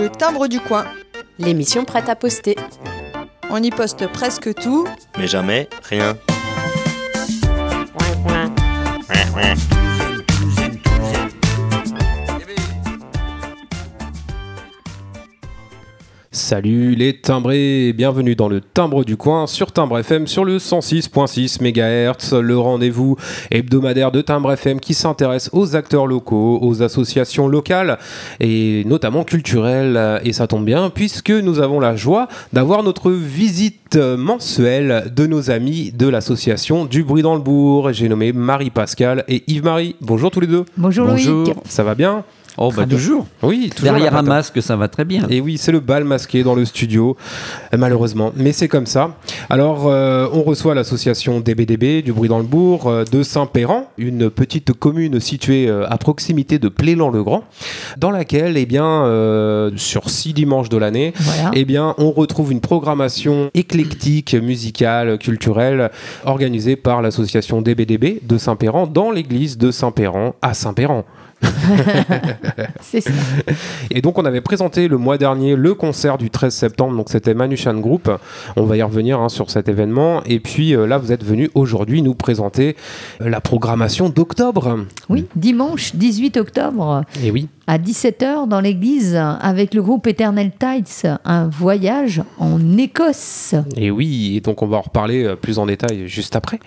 Le timbre du coin. L'émission prête à poster. On y poste presque tout. Mais jamais rien. Salut les timbrés, bienvenue dans le timbre du coin sur Timbre FM sur le 106.6 MHz, le rendez-vous hebdomadaire de Timbre FM qui s'intéresse aux acteurs locaux, aux associations locales et notamment culturelles. Et ça tombe bien puisque nous avons la joie d'avoir notre visite mensuelle de nos amis de l'association du bruit dans le bourg. J'ai nommé Marie-Pascal et Yves-Marie. Bonjour tous les deux. Bonjour, Bonjour. Loïc. Ça va bien? Oh, bah toujours. Oui, toujours Derrière un masque, ça va très bien. Et oui, c'est le bal masqué dans le studio, euh, malheureusement. Mais c'est comme ça. Alors, euh, on reçoit l'association DBDB du bruit dans le bourg euh, de Saint-Péran, une petite commune située euh, à proximité de Plélan-le-Grand, dans laquelle, eh bien, sur six dimanches de l'année, Voilà. eh bien, on retrouve une programmation éclectique, musicale, culturelle, organisée par l'association DBDB de Saint-Péran dans l'église de Saint-Péran à Saint-Péran. C'est ça. Et donc on avait présenté le mois dernier le concert du 13 septembre, donc c'était Manushan Group. On va y revenir hein, sur cet événement. Et puis euh, là, vous êtes venu aujourd'hui nous présenter la programmation d'octobre. Oui, dimanche 18 octobre Et oui. À 17h dans l'église avec le groupe Eternal Tides, un voyage en Écosse. Et oui, et donc on va en reparler euh, plus en détail juste après.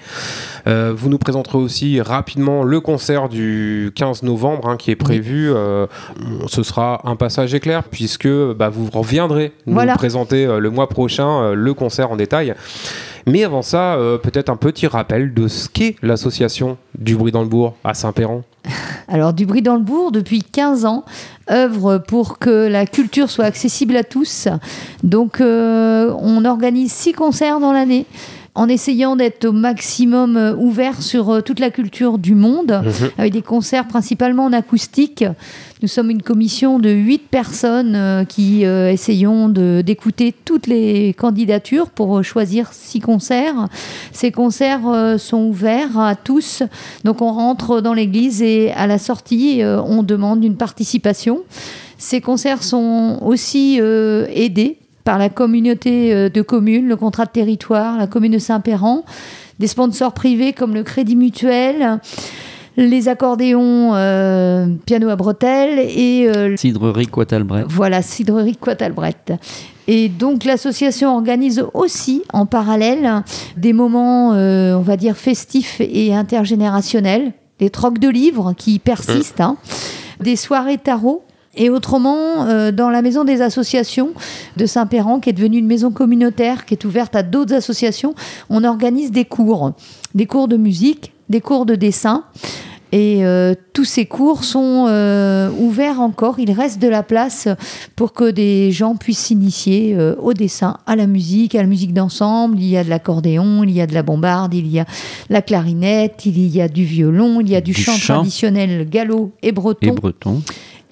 Euh, vous nous présenterez aussi rapidement le concert du 15 novembre hein, qui est prévu. Euh, ce sera un passage éclair puisque bah, vous reviendrez nous Voilà. présenter le mois prochain le concert en détail. Mais avant ça, euh, peut-être un petit rappel de ce qu'est l'association du bruit dans le bourg à Saint-Péran. Alors, du bruit dans le bourg, depuis 15 ans, œuvre pour que la culture soit accessible à tous. Donc, euh, on organise six concerts dans l'année en essayant d'être au maximum euh, ouvert sur euh, toute la culture du monde, avec des concerts principalement en acoustique. Nous sommes une commission de huit personnes euh, qui essayons d'écouter toutes les candidatures pour choisir six concerts. Ces concerts sont ouverts à tous. Donc on rentre dans l'église et à la sortie, on demande une participation. Ces concerts sont aussi euh, aidés par la communauté euh, de communes, le contrat de territoire, la commune de Saint-Péran, des sponsors privés comme le Crédit Mutuel, les accordéons euh, piano à bretelles et euh, Cidrerie Quatalbret. voilà, Cidrerie Quatalbret. Et donc l'association organise aussi en parallèle des moments, euh, on va dire, festifs et intergénérationnels, des trocs de livres qui persistent, hein, des soirées tarot. Et autrement, euh, dans la maison des associations de Saint-Péran, qui est devenue une maison communautaire, qui est ouverte à d'autres associations, on organise des cours, des cours de musique, des cours de dessin. Et euh, tous ces cours sont euh, ouverts encore. Il reste de la place pour que des gens puissent s'initier euh, au dessin, à la musique, à la musique d'ensemble. Il y a de l'accordéon, il y a de la bombarde, il y a la clarinette, il y a du violon, il y a du, Du chant, chant. traditionnel gallo et breton Et breton.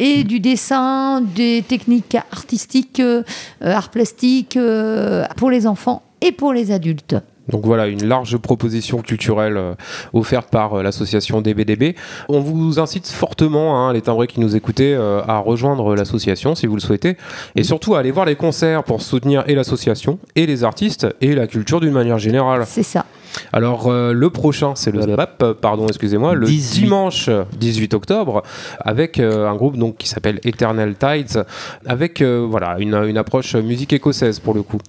Et du dessin, des techniques artistiques, euh, euh, art plastique euh, pour les enfants et pour les adultes. Donc voilà, une large proposition culturelle euh, offerte par euh, l'association DBDB. On vous incite fortement, hein, les timbrés qui nous écoutez, euh, à rejoindre l'association si vous le souhaitez. Et surtout à aller voir les concerts pour soutenir et l'association, et les artistes, et la culture d'une manière générale. C'est ça. Alors euh, le prochain, c'est le pardon, excusez-moi, le 18. dimanche 18 octobre, avec euh, un groupe donc qui s'appelle Eternal Tides, avec euh, voilà une, une approche musique écossaise pour le coup.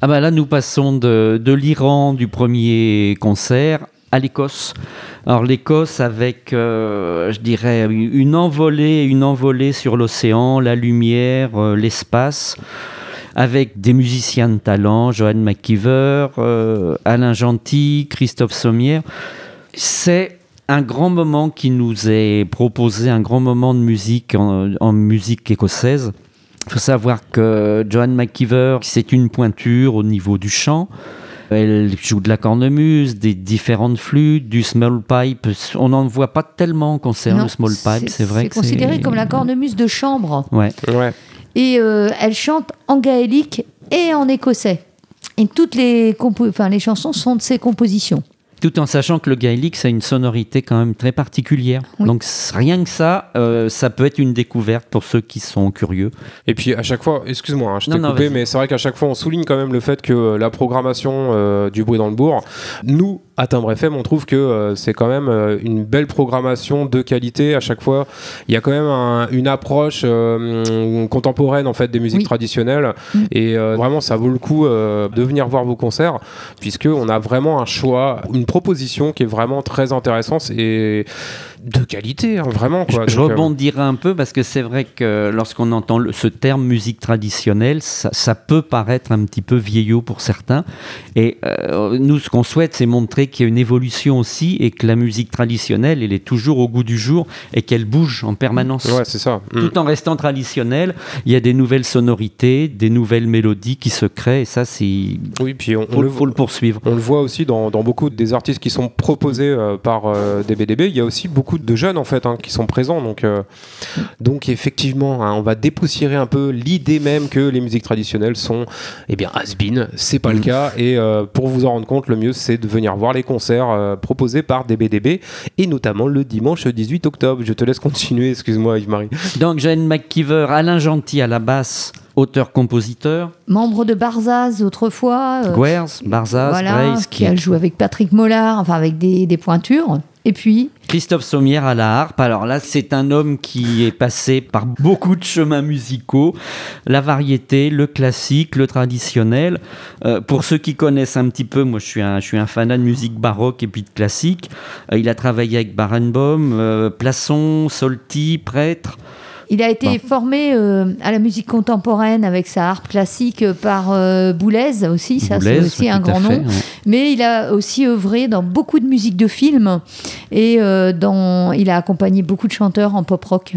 Ah bah là, nous passons de, de l'Iran du premier concert à l'Écosse. Alors l'Écosse avec, euh, je dirais, une envolée, une envolée sur l'océan, la lumière, euh, l'espace, avec des musiciens de talent, Johan McKeever, euh, Alain Gentil, Christophe Sommière. C'est un grand moment qui nous est proposé, un grand moment de musique en, en musique écossaise. Il faut savoir que Joan McKeever, c'est une pointure au niveau du chant. Elle joue de la cornemuse, des différentes flûtes, du small pipe. On n'en voit pas tellement en concert, Non, le small pipe, c'est vrai C'est considéré comme la cornemuse de chambre. Ouais. Ouais. Et euh, elle chante en gaélique et en écossais. Et toutes les, compo- enfin, les chansons sont de ses compositions. Tout en sachant que le gaélique, ça a une sonorité quand même très particulière. Oui. Donc rien que ça, euh, ça peut être une découverte pour ceux qui sont curieux. Et puis à chaque fois, excuse-moi, hein, je t'ai coupé, mais c'est vrai qu'à chaque fois on souligne quand même le fait que euh, la programmation euh, du bruit dans le bourg, nous à Timbre FM, on trouve que euh, c'est quand même euh, une belle programmation de qualité. À chaque fois, il y a quand même un- une approche euh, contemporaine en fait des musiques Oui. traditionnelles, Mm. et euh, vraiment ça vaut le coup euh, de venir voir vos concerts, puisque on a vraiment un choix, une proposition qui est vraiment très intéressante et de qualité, hein, vraiment. Quoi. je Donc, rebondirai un peu parce que c'est vrai que lorsqu'on entend le- ce terme musique traditionnelle, ça, ça peut paraître un petit peu vieillot pour certains. Et euh, nous, ce qu'on souhaite, c'est montrer qu'il y a une évolution aussi et que la musique traditionnelle, elle est toujours au goût du jour et qu'elle bouge en permanence. Ouais, c'est ça. Mm. Tout en restant traditionnelle, il y a des nouvelles sonorités, des nouvelles mélodies qui se créent et ça, c'est Oui, puis on, on faut, le, faut le poursuivre. on le voit aussi dans, dans beaucoup des artistes qui sont proposés euh, par euh, DBDB. Il y a aussi beaucoup de jeunes en fait hein, qui sont présents. Donc, euh, donc effectivement, hein, on va dépoussiérer un peu l'idée même que les musiques traditionnelles sont eh bien has-been. C'est pas le Mm. cas. Et euh, pour vous en rendre compte, le mieux c'est de venir voir les concerts euh, proposés par DBDB et notamment le dimanche 18 octobre. Je te laisse continuer. Excuse-moi, Yves-Marie. Donc, Jane McKeever, Alain Gentil à la basse, auteur-compositeur, Membre de Barzaz autrefois. euh, Guers, Barzaz, voilà, Grace, qui a joué avec Patrick Mollard, enfin avec des, des pointures. Et puis, Christophe Sommière à la harpe. Alors là, c'est un homme qui est passé par beaucoup de chemins musicaux, la variété, le classique, le traditionnel. Euh, pour ceux qui connaissent un petit peu, moi je suis un, je fanat de musique baroque et puis de classique. Euh, il a travaillé avec Barenboim, euh, Plasson, Solti, Prêtre. Il a été formé euh, à la musique contemporaine avec sa harpe classique euh, par euh, Boulez aussi, ça c'est aussi un grand fait, nom. ouais. Mais il a aussi œuvré dans beaucoup de musiques de films et euh, dans, il a accompagné beaucoup de chanteurs en pop rock.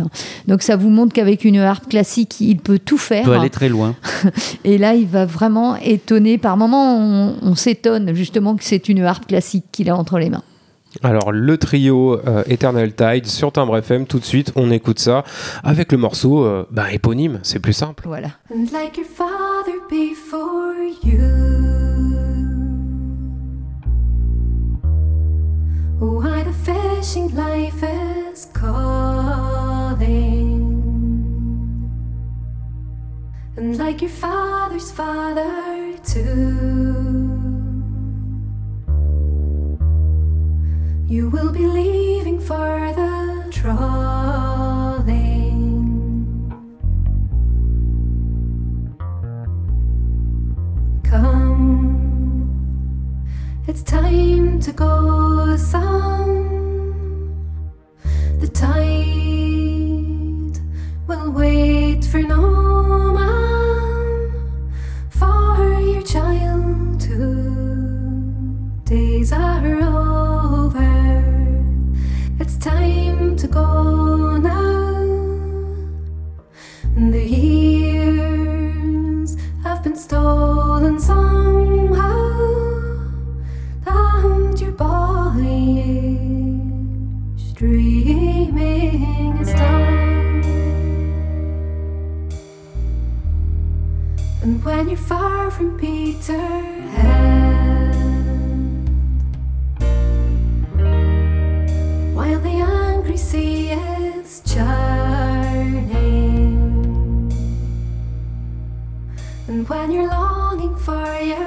Donc ça vous montre qu'avec une harpe classique, il peut tout faire. peut aller très loin. Et là, il va vraiment étonner. Par moments, on, on s'étonne justement que c'est une harpe classique qu'il a entre les mains. Alors le trio euh, Eternal Tide sur Timbre FM, tout de suite on écoute ça avec le morceau euh, bah, éponyme, c'est plus simple. Voilà. And like your father before you. Why the fishing life is calling. And like your father's father, too. You will be leaving for the trawling. Come, it's time to go, son. The tide will wait for no And when you're far from Peterhead, while the angry sea is churning, and when you're longing for your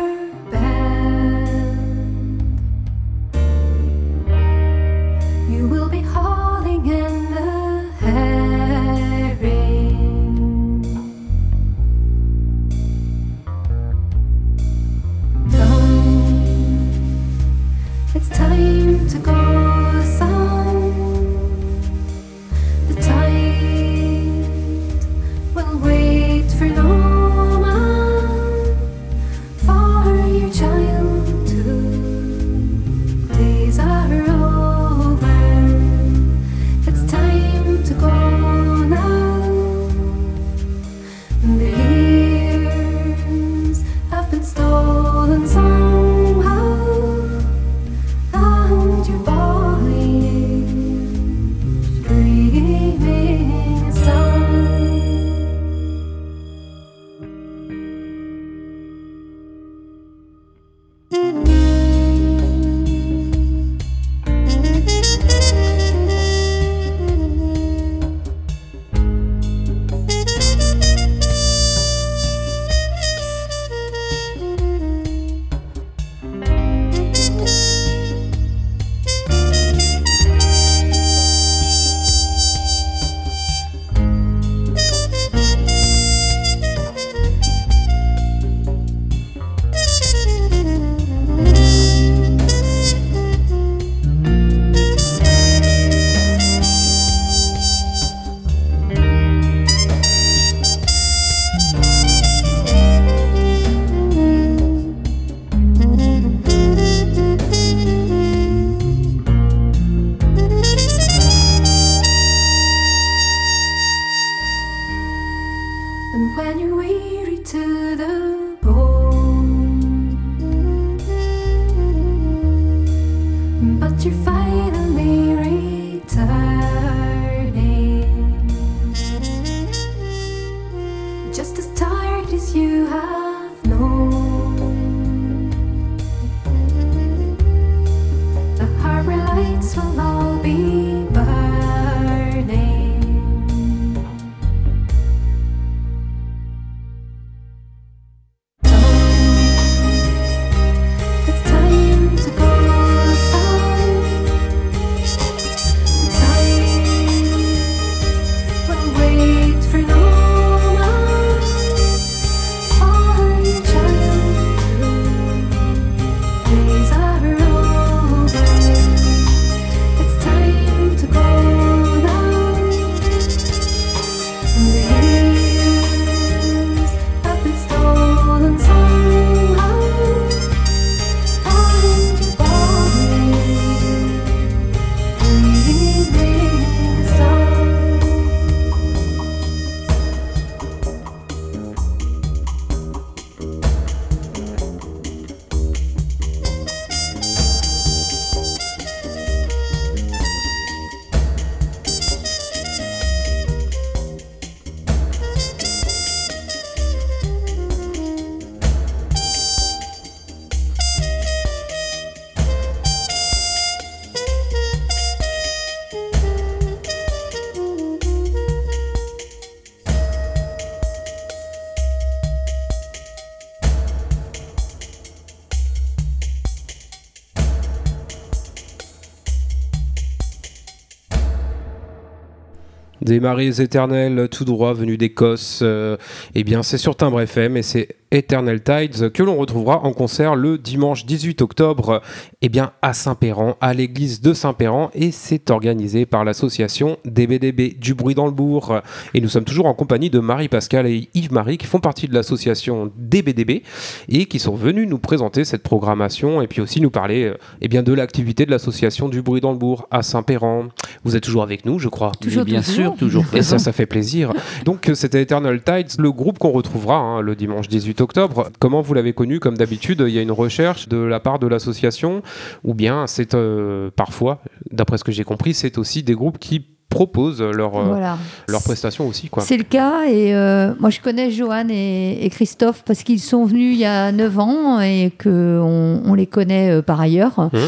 Des marées éternelles tout droit venus d'Écosse. euh, eh bien, c'est sur Timbre FM et c'est Eternal Tides que l'on retrouvera en concert le dimanche 18 octobre eh bien, à Saint-Péran, à l'église de Saint-Péran. Et c'est organisé par l'association DBDB du bruit dans le bourg. Et nous sommes toujours en compagnie de Marie-Pascale et Yves-Marie qui font partie de l'association DBDB et qui sont venus nous présenter cette programmation et puis aussi nous parler euh, eh bien, de l'activité de l'association du bruit dans le bourg à Saint-Péran. Vous êtes toujours avec nous, je crois. Toujours, bien toujours. sûr, toujours Et ça, ça fait plaisir. Donc, euh, c'était Eternal Tides, le groupe qu'on retrouvera hein, le dimanche 18 octobre. Comment vous l'avez connu Comme d'habitude, il y a une recherche de la part de l'association, ou bien c'est euh, parfois, d'après ce que j'ai compris, c'est aussi des groupes qui proposent leurs euh, Voilà. leurs prestations aussi. Quoi. C'est le cas et euh, moi je connais Johan et, et Christophe parce qu'ils sont venus il y a 9 ans et qu'on on les connaît euh, par ailleurs. Mhm.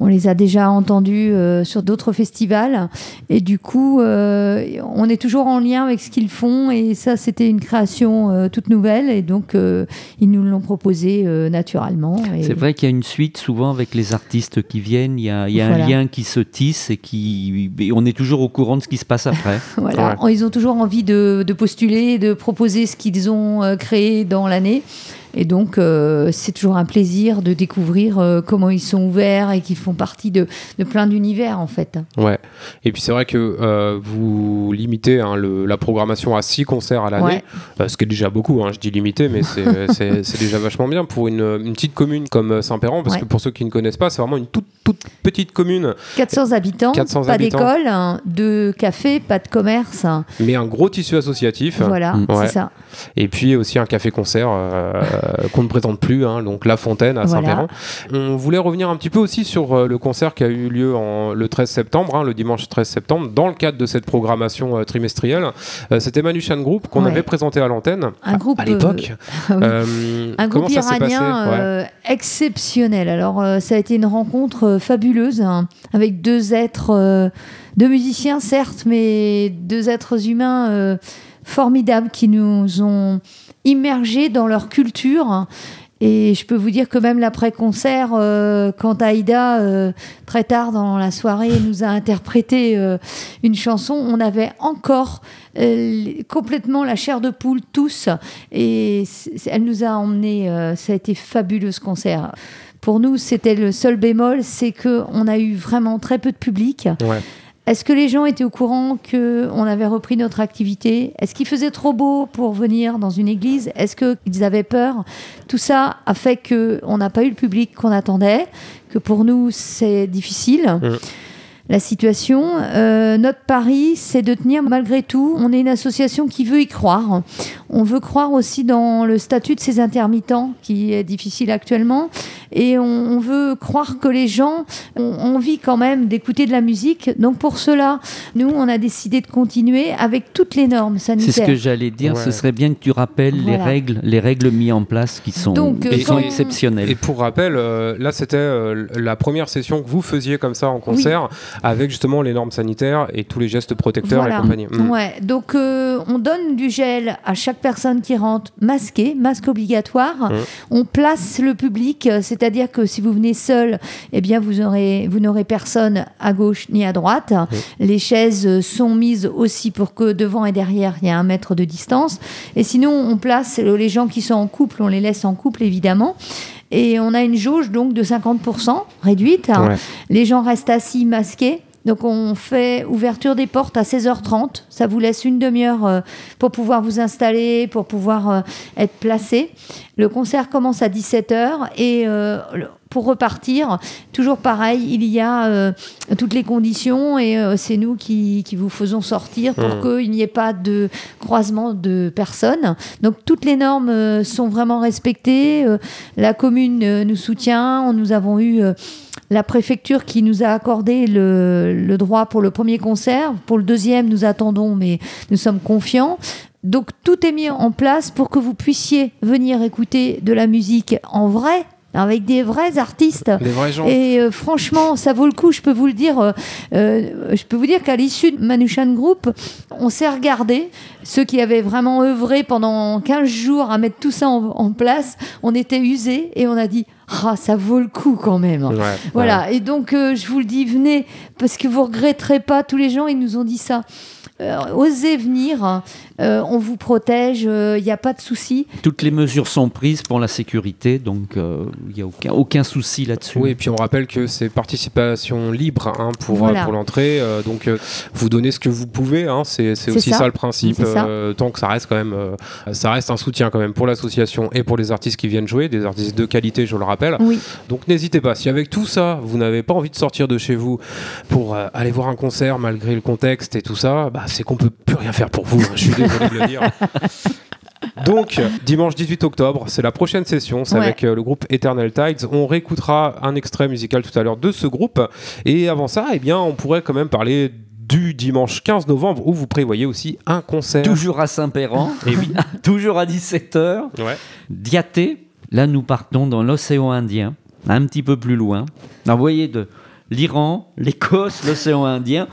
On les a déjà entendus euh, sur d'autres festivals et du coup euh, on est toujours en lien avec ce qu'ils font et ça c'était une création euh, toute nouvelle et donc euh, ils nous l'ont proposé euh, naturellement. Et C'est vrai qu'il y a une suite souvent avec les artistes qui viennent, il y a, il y a Voilà. un lien qui se tisse et qui et on est toujours au courant de ce qui se passe après. Voilà, ils ont toujours envie de, de postuler, de proposer ce qu'ils ont euh, créé dans l'année. Et donc, euh, c'est toujours un plaisir de découvrir euh, comment ils sont ouverts et qu'ils font partie de, de plein d'univers, en fait. Ouais. Et puis c'est vrai que euh, vous limitez hein, le- la programmation à 6 concerts à l'année, Ouais. ce qui est déjà beaucoup, hein, je dis limité, mais c'est- déjà vachement bien pour une, une petite commune comme Saint-Péran, parce Ouais. que pour ceux qui ne connaissent pas, c'est vraiment une toute, toute petite commune, 400 habitants, 400 pas d'école, hein, de café, pas de commerce. mais un gros tissu associatif. Voilà. Ouais. c'est ça. Et puis aussi un café-concert euh, qu'on ne présente plus, hein, donc La Fontaine à Voilà. Saint-Péran. On voulait revenir un petit peu aussi sur euh, le concert qui a eu lieu en, le 13 septembre, hein, le dimanche 13 septembre, dans le cadre de cette programmation euh, trimestrielle. Euh, été Manushan Group qu'on Ouais. avait présenté à l'antenne Un à- groupe, à l'époque. Ah oui. Euh, Un groupe iranien Ouais. euh, exceptionnel. Alors, euh, ça a été une rencontre euh, fabuleuse hein, avec deux êtres, euh, deux musiciens certes, mais deux êtres humains euh, formidables qui nous ont immergés dans leur culture. Et je peux vous dire que même l'après-concert, euh, quand Aïda, euh, très tard dans la soirée, nous a interprété euh, une chanson, on avait encore complètement la chair de poule tous. Et elle nous a emmenés, ça a été fabuleux ce concert. Pour nous, c'était le seul bémol, c'est qu'on a eu vraiment très peu de public. Est-ce que les gens étaient au courant qu'on avait repris notre activité? Est-ce qu'il faisait trop beau pour venir dans une église? Est-ce qu'ils avaient peur? Tout ça a fait qu'on n'a pas eu le public qu'on attendait, que pour nous c'est difficile. Mm. La situation, Euh, notre pari, c'est de tenir malgré tout. On est une association qui veut y croire. On veut croire aussi dans le statut de ces intermittents qui est difficile actuellement. Et on, on veut croire que les gens ont envie quand même d'écouter de la musique. Donc pour cela, nous, on a décidé de continuer avec toutes les normes C'est sanitaires. ce que j'allais dire. Ouais. Ce serait bien que tu rappelles les règles, les règles mises en place qui sont, Donc, qui euh, sont exceptionnelles. Et pour rappel, euh, là c'était euh, la première session que vous faisiez comme ça en concert, avec justement les normes sanitaires et tous les gestes protecteurs Voilà. et compagnie. Mm. Ouais, donc euh, on donne du gel à chaque personne qui rentre masqué, masque obligatoire. Mmh. On place le public, euh, c'est-à-dire que si vous venez seul, eh bien vous aurez, vous n'aurez personne à gauche ni à droite. Mmh. Les chaises sont mises aussi pour que devant et derrière il y a un mètre de distance. Et sinon on place les gens qui sont en couple, on les laisse en couple évidemment. Et on a une jauge donc de 50% réduite. Ouais. Les gens restent assis, masqués. Donc on fait ouverture des portes à 16h30. Ça vous laisse une demi-heure euh, pour pouvoir vous installer, pour pouvoir euh, être placé. Le concert commence à 17h et euh, pour repartir, toujours pareil, il y a toutes les conditions et c'est nous qui, qui vous faisons sortir pour qu'il n'y ait pas de croisement de personnes. Donc toutes les normes sont vraiment respectées. La commune nous soutient. Nous avons eu la préfecture qui nous a accordé le, le droit pour le premier concert. Pour le deuxième, nous attendons, mais nous sommes confiants. Donc tout est mis en place pour que vous puissiez venir écouter de la musique en vrai, avec des vrais artistes. Les vrais gens. Et euh, franchement, ça vaut le coup. Je peux vous le dire. euh, euh, je peux vous dire qu'à l'issue de Manushan Group, on s'est regardé. Ceux qui avaient vraiment œuvré pendant 15 jours à mettre tout ça en, en place, on était usés et on a dit ah ça vaut le coup quand même. Ouais, Voilà. Et donc euh, je vous le dis, venez parce que vous regretterez pas. Tous les gens ils nous ont dit ça. Euh, osez venir. Euh, on vous protège. Il n'y a pas de souci. Toutes les mesures sont prises pour la sécurité, donc euh, il n'y a aucun, aucun souci là-dessus. Oui, et puis on rappelle que c'est participation libre hein, pour, Voilà. euh, pour l'entrée. euh, donc euh, vous donnez ce que vous pouvez, hein, c'est aussi ça. ça. le principe. Ça. euh, tant que ça reste quand même, euh, ça reste un soutien quand même pour l'association et pour les artistes qui viennent jouer, des artistes de qualité, je le rappelle. Oui. Donc n'hésitez pas. Si avec tout ça, vous n'avez pas envie de sortir de chez vous pour euh, aller voir un concert malgré le contexte et tout ça, bah, c'est qu'on peut plus rien faire pour vous. hein, je suis désolé de le dire. Donc, dimanche 18 octobre, c'est la prochaine session. C'est Ouais. avec euh, le groupe Eternal Tides. On réécoutera un extrait musical tout à l'heure de ce groupe. Et avant ça, eh bien, on pourrait quand même parler du dimanche 15 novembre où vous prévoyez aussi un concert. Toujours à Saint-Péran, Et oui. toujours à 17h. Ouais. Diaté, là nous partons dans l'océan Indien, un petit peu plus loin. Alors, vous voyez, de l'Iran, l'Écosse, l'océan Indien,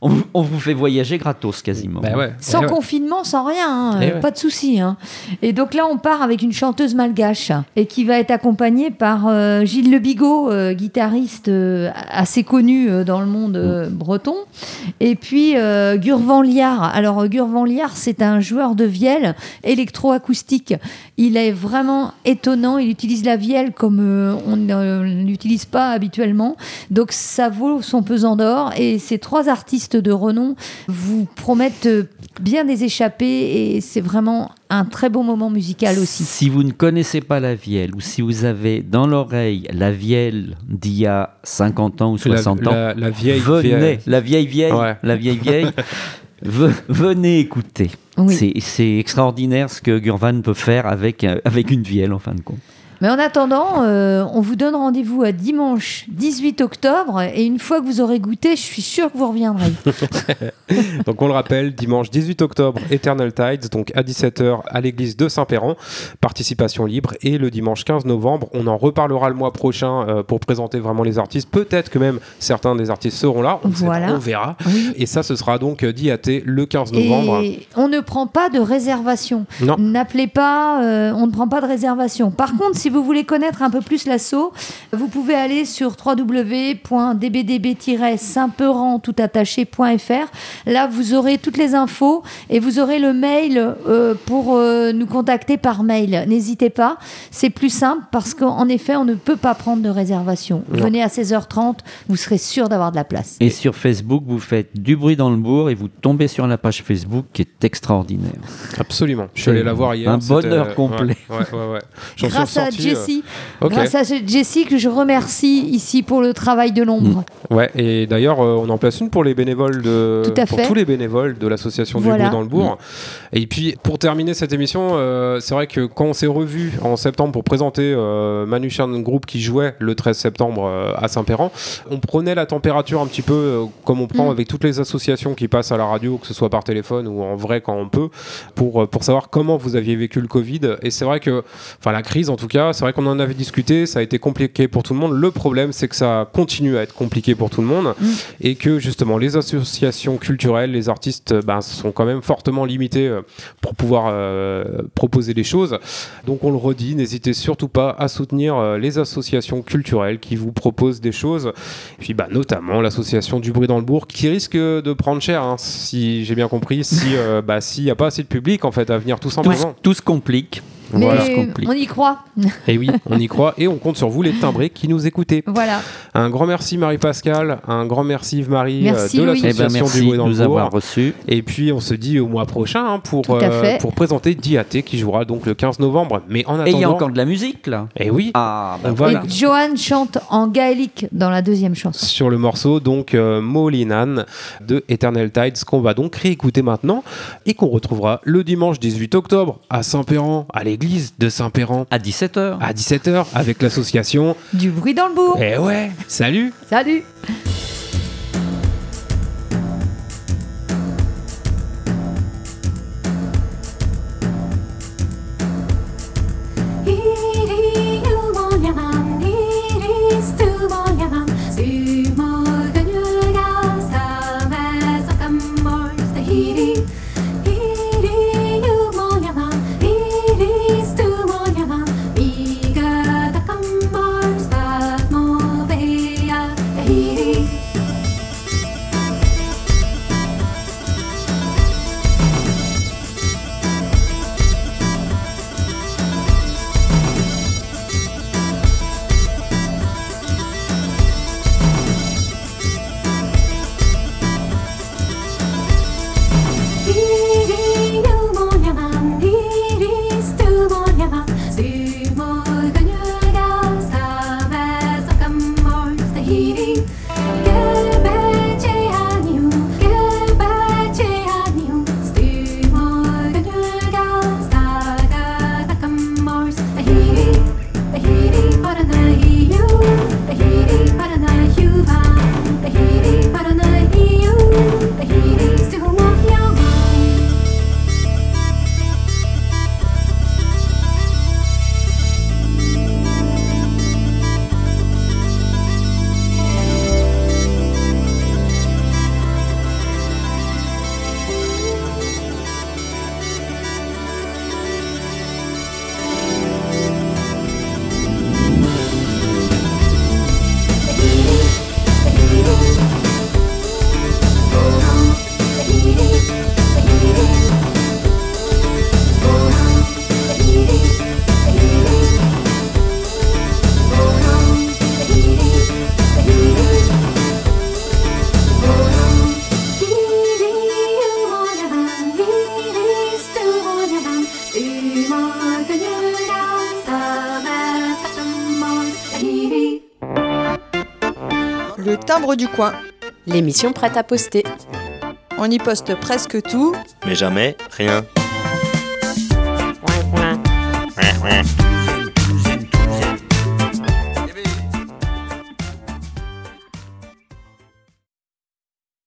on, vous- on vous fait voyager gratos quasiment. Bah ouais. Sans ouais. confinement, sans rien, hein, ouais. pas de souci. hein. Et donc là, on part avec une chanteuse malgache et qui va être accompagnée par euh, Gilles Le Bigot, euh, guitariste euh, assez connu euh, dans le monde euh, breton. Et puis euh, Gurvan Liard. Alors euh, Gurvan Liard, c'est un joueur de vielle électroacoustique. Il est vraiment étonnant. Il utilise la vielle comme euh, on ne l'utilise pas habituellement. Donc ça vaut son pesant d'or. Et ces trois artistes de renom vous promettent euh, bien des échappées et c'est vraiment un très bon moment musical aussi. Si vous ne connaissez pas la vielle ou si vous avez dans l'oreille la vielle d'il y a 50 ans ou 60 la, ans, la- la vieille. venez, vieille- la vieille vieille, Ouais. la vieille vieille, ve- venez écouter. Oui. C'est- C'est extraordinaire ce que Gurvan peut faire avec, euh, avec une vielle en fin de compte. Mais en attendant, euh, on vous donne rendez-vous à dimanche 18 octobre et une fois que vous aurez goûté, je suis sûre que vous reviendrez. Donc on le rappelle, dimanche 18 octobre, Eternal Tides, donc à 17h à l'église de Saint-Péran, participation libre. Et le dimanche 15 novembre, on en reparlera le mois prochain euh, pour présenter vraiment les artistes. Peut-être que même certains des artistes seront là, on, sait verra. Oui. Et ça, ce sera donc euh, dit à thé le 15 novembre. Et on ne prend pas de réservation. Non. N'appelez pas, euh, on ne prend pas de réservation. Par contre, si vous voulez connaître un peu plus l'assaut, vous pouvez aller sur www.dbdb-saintperan.fr. Là, vous aurez toutes les infos et vous aurez le mail euh, pour euh, nous contacter par mail. N'hésitez pas, c'est plus simple parce qu'en effet, on ne peut pas prendre de réservation. Non. Venez à 16h30, vous serez sûr d'avoir de la place. Et sur Facebook, vous faites du bruit dans le bourg et vous tombez sur la page Facebook qui est extraordinaire. Absolument. Je suis allé la voir hier. Un bonheur complet. Ouais, ouais, ouais. ouais. J'en suis Grâce à aussi. euh, Jessie. Grâce à Jessie que je remercie ici pour le travail de l'ombre. Ouais, et d'ailleurs, euh, on en place une pour les bénévoles de, Tout à pour fait. tous les bénévoles de l'association Voilà. du bruit dans le bourg. Et puis, pour terminer cette émission, euh, c'est vrai que quand on s'est revu en septembre pour présenter euh, Manuchan Group qui jouait le 13 septembre euh, à Saint-Péran, on prenait la température un petit peu comme on prend Mm. avec toutes les associations qui passent à la radio, que ce soit par téléphone ou en vrai quand on peut, pour, pour savoir comment vous aviez vécu le Covid. Et c'est vrai que, enfin la crise en tout cas, c'est vrai qu'on en avait discuté, ça a été compliqué pour tout le monde. Le problème, c'est que ça continue à être compliqué pour tout le monde Mm. et que justement les associations culturelles, les artistes euh, ben, sont quand même fortement limités euh, pour pouvoir euh, proposer des choses. Donc on le redit, n'hésitez surtout pas à soutenir les associations culturelles qui vous proposent des choses. Et puis bah, notamment l'association du bruit dans le bourg qui risque de prendre cher, hein, si j'ai bien compris, si euh, bah, s'il n'y a pas assez de public en fait à venir tout Tout, simplement. tout se complique. Mais Voilà. on y croit. Et oui, on y croit et on compte sur vous les timbrés qui nous écoutez. Voilà. Un grand merci Marie-Pascale, un grand merci Yves-Marie euh, de Louis. Eh ben, l'association du le nous avoir reçus. Et puis on se dit au mois prochain hein, pour, fait. pour présenter Diaté qui jouera donc le 15 novembre. Mais en Et il y a attendant, encore de la musique là. et oui, Ah, bah va- voilà. Et Johan chante en gaélique dans la deuxième chanson. sur le morceau donc euh, Molinan de Eternal Tides qu'on va donc réécouter maintenant et qu'on retrouvera le dimanche 18 octobre à Saint-Péran, à l'église de Saint-Péran À 17h. à 17h avec l'association. Du bruit dans le bourg. Et ouais, salut Salut. Du coin. L'émission prête à poster. On y poste presque tout mais jamais rien. Ouais, ouais.